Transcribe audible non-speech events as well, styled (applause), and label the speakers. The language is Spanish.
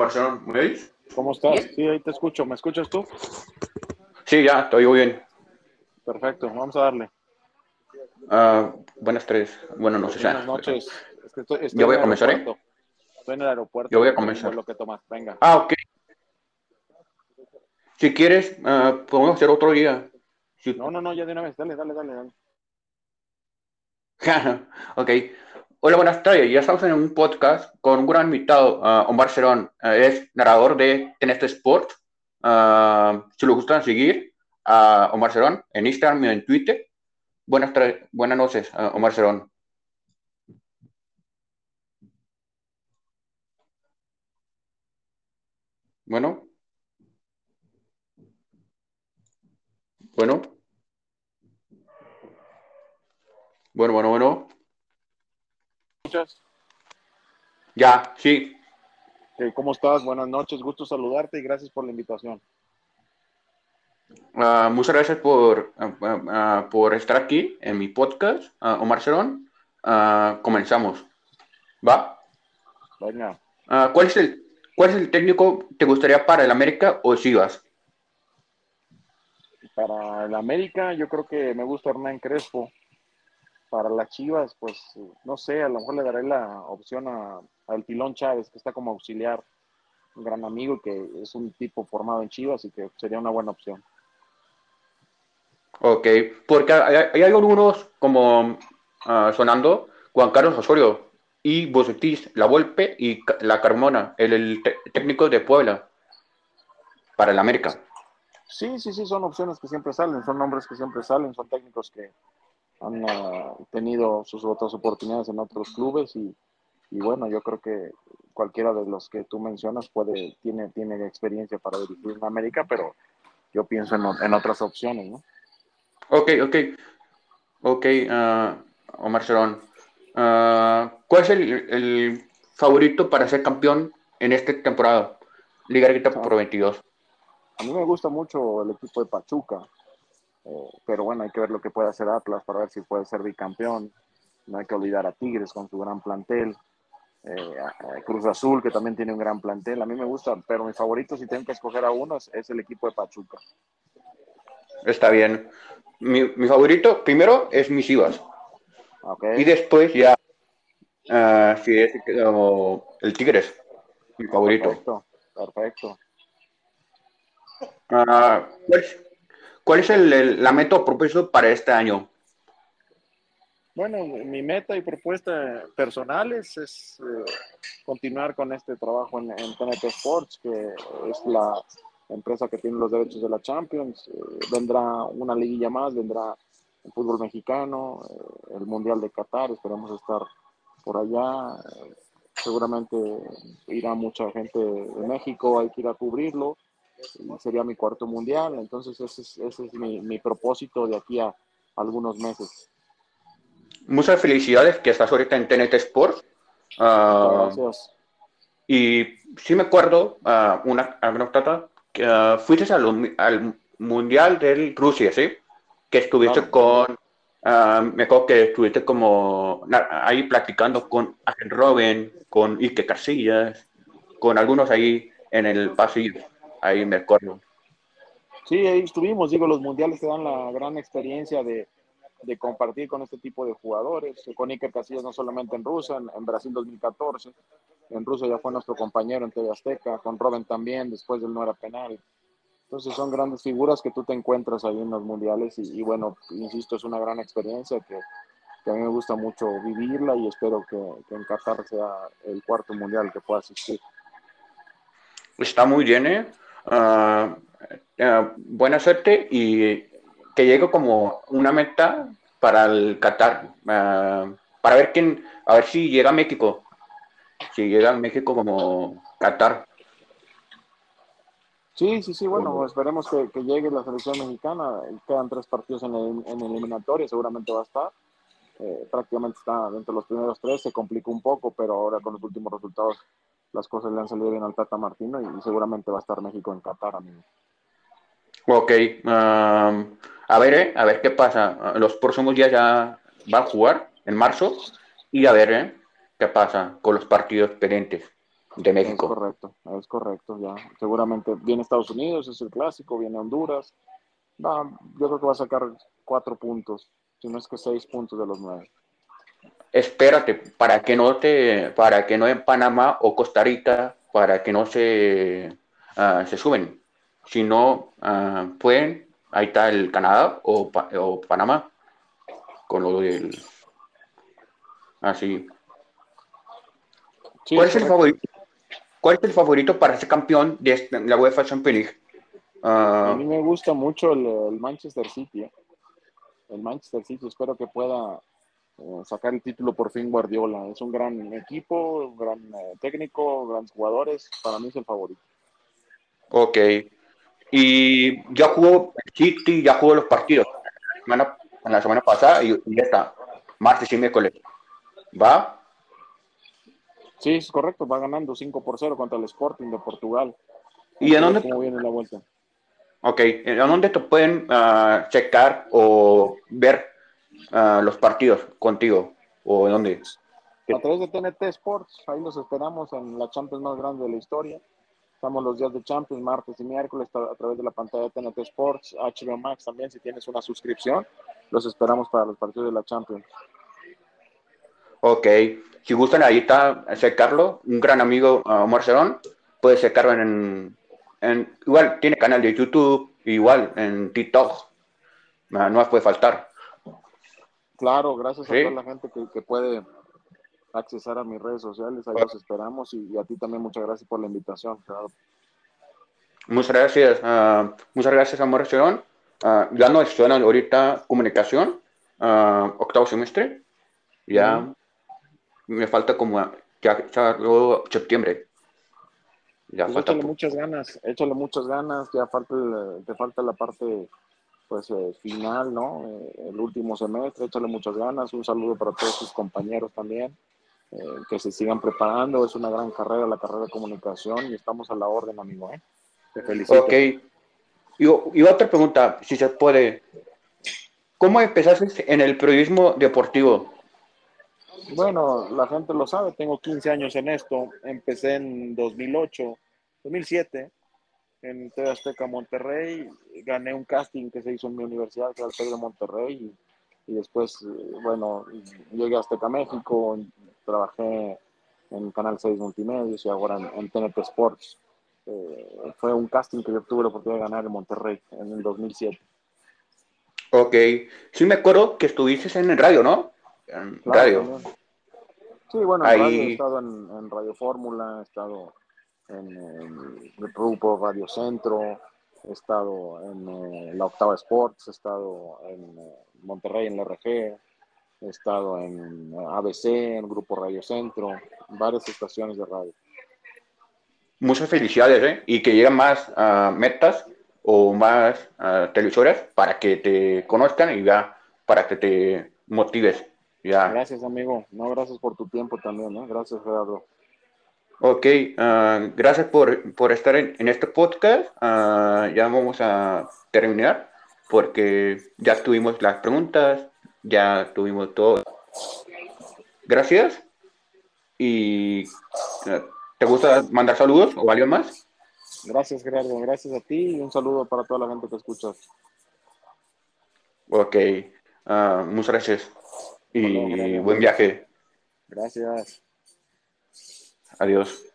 Speaker 1: Marcelo, ¿me oís?
Speaker 2: ¿Cómo estás? Sí, ahí te escucho. ¿Me escuchas tú?
Speaker 1: Sí, ya, estoy muy bien.
Speaker 2: Perfecto, vamos a darle.
Speaker 1: Ah, buenas tardes, buenas noches.
Speaker 2: Buenas noches. Es que estoy, estoy
Speaker 1: Yo voy a comenzar, ¿eh?
Speaker 2: Estoy en el aeropuerto.
Speaker 1: Yo voy a comenzar.
Speaker 2: vuelo que tomas. Venga.
Speaker 1: Ah, ok. Si quieres, ah, podemos hacer otro día. Si-
Speaker 2: No, no, no, ya de una vez. Dale, dale, dale. dale. (laughs)
Speaker 1: ok. Hola, buenas tardes. Ya estamos en un podcast con un gran invitado, ah, Omar Cerón. Ah, es narrador de TNT Sport. Ah, si lo gustan seguir, a Omar Cerón en Instagram y en Twitter. Buenas, buenas noches, Omar Cerón. Bueno. Bueno. Bueno, bueno, bueno.
Speaker 2: ¿Escuchas?
Speaker 1: Ya, sí.
Speaker 2: ¿Cómo estás? Buenas noches. Gusto saludarte y gracias por la invitación.
Speaker 1: Ah, muchas gracias por, ah, ah, por estar aquí en mi podcast, Omar Cerón. Comenzamos. ¿Va?
Speaker 2: Venga.
Speaker 1: ¿cuál, es el, ¿Cuál es el técnico que te gustaría para el América o Chivas?
Speaker 2: Para el América, yo creo que me gusta Hernán Crespo. Para las Chivas, pues no sé, a lo mejor le daré la opción a, al Pilón Chávez, que está como auxiliar, un gran amigo que es un tipo formado en Chivas y que sería una buena opción.
Speaker 1: Ok, porque hay, hay algunos como ah, sonando Juan Carlos Osorio y Bocetis, La Volpe y La Carmona, el, el técnico de Puebla para el América.
Speaker 2: Sí, sí, sí, son opciones que siempre salen, son nombres que siempre salen, son técnicos que han ah, tenido sus otras oportunidades en otros clubes y, y bueno, yo creo que cualquiera de los que tú mencionas puede, tiene, tiene experiencia para dirigir en América, pero yo pienso en, en otras opciones, ¿no?
Speaker 1: Ok, ok. Ok, ah, Omar Cerón. Ah, ¿cuál es el, el favorito para ser campeón en esta temporada? Liga Grita por 22.
Speaker 2: A mí me gusta mucho el equipo de Pachuca, eh, pero bueno, hay que ver lo que puede hacer Atlas para ver si puede ser bicampeón. No hay que olvidar a Tigres con su gran plantel, eh, a- Cruz Azul que también tiene un gran plantel. A mí me gusta, pero mi favorito si tengo que escoger a uno es, es el equipo de Pachuca.
Speaker 1: Está bien. Mi, mi favorito primero es mis Chivas.
Speaker 2: ¿ok?
Speaker 1: Y después ya, ah, sí, es como el Tigres, mi favorito.
Speaker 2: Perfecto, perfecto.
Speaker 1: Ah, ¿cuál es, cuál es la meta o para este año?
Speaker 2: Bueno, mi meta y propuesta personales es eh, continuar con este trabajo en, TNT Sports, que es la empresa que tiene los derechos de la Champions. Eh, vendrá una liguilla más, vendrá el fútbol mexicano, eh, el Mundial de Qatar, esperemos estar por allá. Seguramente irá mucha gente de México, hay que ir a cubrirlo. Sería mi cuarto mundial, entonces ese es, ese es mi, mi propósito de aquí a algunos meses.
Speaker 1: Muchas felicidades que estás ahorita en TNT Sports. Ah,
Speaker 2: Gracias.
Speaker 1: y sí me acuerdo, ah, una anécdota, que ah, fuiste al, al Mundial del Rusia, ¿sí? Que estuviste con, me acuerdo que estuviste como ahí platicando con Ángel Robin, con Ike Casillas, con algunos ahí en el pasillo, ahí me acuerdo.
Speaker 2: Sí, ahí estuvimos. Digo, los mundiales te dan la gran experiencia de, de compartir con este tipo de jugadores. Con Iker Casillas no solamente en Rusia, en, en Brasil 2014. En Rusia ya fue nuestro compañero en TV Azteca. Con Robin también, después del no era penal. Entonces son grandes figuras que tú te encuentras ahí en los mundiales. Y, y bueno, insisto, es una gran experiencia que, que a mí me gusta mucho vivirla y espero que, que en Qatar sea el cuarto mundial que pueda asistir.
Speaker 1: Está muy bien, ¿eh? Ah, ah, buena suerte y que llegue como una meta para el Qatar, ah, para ver quién, a ver si llega a México, si llega a México como Qatar.
Speaker 2: Sí, sí, sí, bueno, esperemos que, que llegue la selección mexicana. Quedan tres partidos en, el, en eliminatoria, seguramente va a estar. Eh, prácticamente está dentro de los primeros tres, se complicó un poco, pero ahora con los últimos resultados las cosas le han salido bien al Tata Martino y, y seguramente va a estar México en Qatar, amigo.
Speaker 1: Ok, a ver, eh, a ver qué pasa. Los próximos días ya va a jugar en marzo y a ver eh, qué pasa con los partidos pendientes. de México.
Speaker 2: Es correcto, es correcto, ya. Seguramente viene Estados Unidos, es el clásico, viene Honduras. yo creo que va a sacar cuatro puntos, si no es que seis puntos de los nueve.
Speaker 1: Espérate, para que no te, para que no en Panamá o Costa Rica, para que no se, ah, se suben. Si no uh, pueden, ahí está el Canadá o, o Panamá, con lo del así. ¿Cuál es el favorito? ¿Cuál es el favorito para ser campeón de este, la UEFA Champions League?
Speaker 2: a mí me gusta mucho el, Manchester City. ¿eh? El Manchester City, espero que pueda sacar el título por fin Guardiola. Es un gran equipo, un gran eh, técnico, grandes jugadores. Para mí es el favorito.
Speaker 1: Ok. Y ya jugó City, ya jugó los partidos. en la semana pasada y, y ya está. Martes y miércoles. ¿Va?
Speaker 2: Sí, es correcto, va ganando 5 por 0 contra el Sporting de Portugal.
Speaker 1: ¿Y en dónde?
Speaker 2: ¿Cómo viene la vuelta?
Speaker 1: Ok, ¿en dónde te pueden uh, checar o ver uh, los partidos contigo? ¿O en dónde?
Speaker 2: A través de TNT Sports, ahí los esperamos en la Champions más grande de la historia. Estamos los días de Champions, martes y miércoles, a través de la pantalla de TNT Sports, HBO Max también, si tienes una suscripción, los esperamos para los partidos de la Champions.
Speaker 1: Ok, si gustan, ahí está secarlo, un gran amigo uh, Omar puede secarlo en, en, igual tiene canal de YouTube, igual en TikTok, no más puede faltar.
Speaker 2: Claro, gracias a toda la gente que, puede accesar a mis redes sociales, ahí los esperamos y, a ti también muchas gracias por la invitación,
Speaker 1: Muchas gracias, uh, muchas gracias Cerón. Uh, ya no estudian ahorita comunicación, uh, octavo semestre, ya me falta como ya, ya luego septiembre.
Speaker 2: Ya pues falta échale muchas ganas, échale muchas ganas, ya falta te falta la parte pues eh, final, ¿no? Eh, el último semestre, échale muchas ganas, un saludo para todos tus compañeros también, eh, que se sigan preparando, es una gran carrera, la carrera de comunicación y estamos a la orden, amigo, ¿eh? Te felicito.
Speaker 1: Ok. Y, y otra pregunta, si se puede, ¿cómo empezaste en el periodismo deportivo?
Speaker 2: Bueno, la gente lo sabe, tengo 15 años en esto. Empecé en 2008, 2007, en TV Azteca Monterrey. Gané un casting que se hizo en mi universidad, que era el de Monterrey. Y, después, eh, bueno, llegué a Azteca México, trabajé en Canal 6 Multimedios y ahora en, TNT Sports. Eh, fue un casting que yo tuve la oportunidad de ganar en Monterrey en el 2007.
Speaker 1: Ok, sí me acuerdo que estuviste en el radio, ¿no? En radio.
Speaker 2: Sí, bueno, he estado en, Radio Fórmula, he estado en, el grupo Radio Centro, he estado en eh, la Octava Sports, he estado en eh, Monterrey en la RG, he estado en eh, ABC, en el grupo Radio Centro, varias estaciones de radio.
Speaker 1: Muchas felicidades, ¿eh? Y que lleguen más uh, metas o más uh, televisoras para que te conozcan y ya para que te motives.
Speaker 2: Gracias, amigo. No, gracias por tu tiempo también, ¿eh? Gracias, Gerardo.
Speaker 1: Ok, ah, gracias por, por, estar en, este podcast. Ah, ya vamos a terminar porque ya tuvimos las preguntas, ya tuvimos todo. Gracias. ¿Y ah, te gusta mandar saludos o algo más?
Speaker 2: Gracias, Gerardo. Gracias a ti y un saludo para toda la gente que escuchas.
Speaker 1: Ok, muchas gracias y buen viaje.
Speaker 2: Gracias.
Speaker 1: Adiós.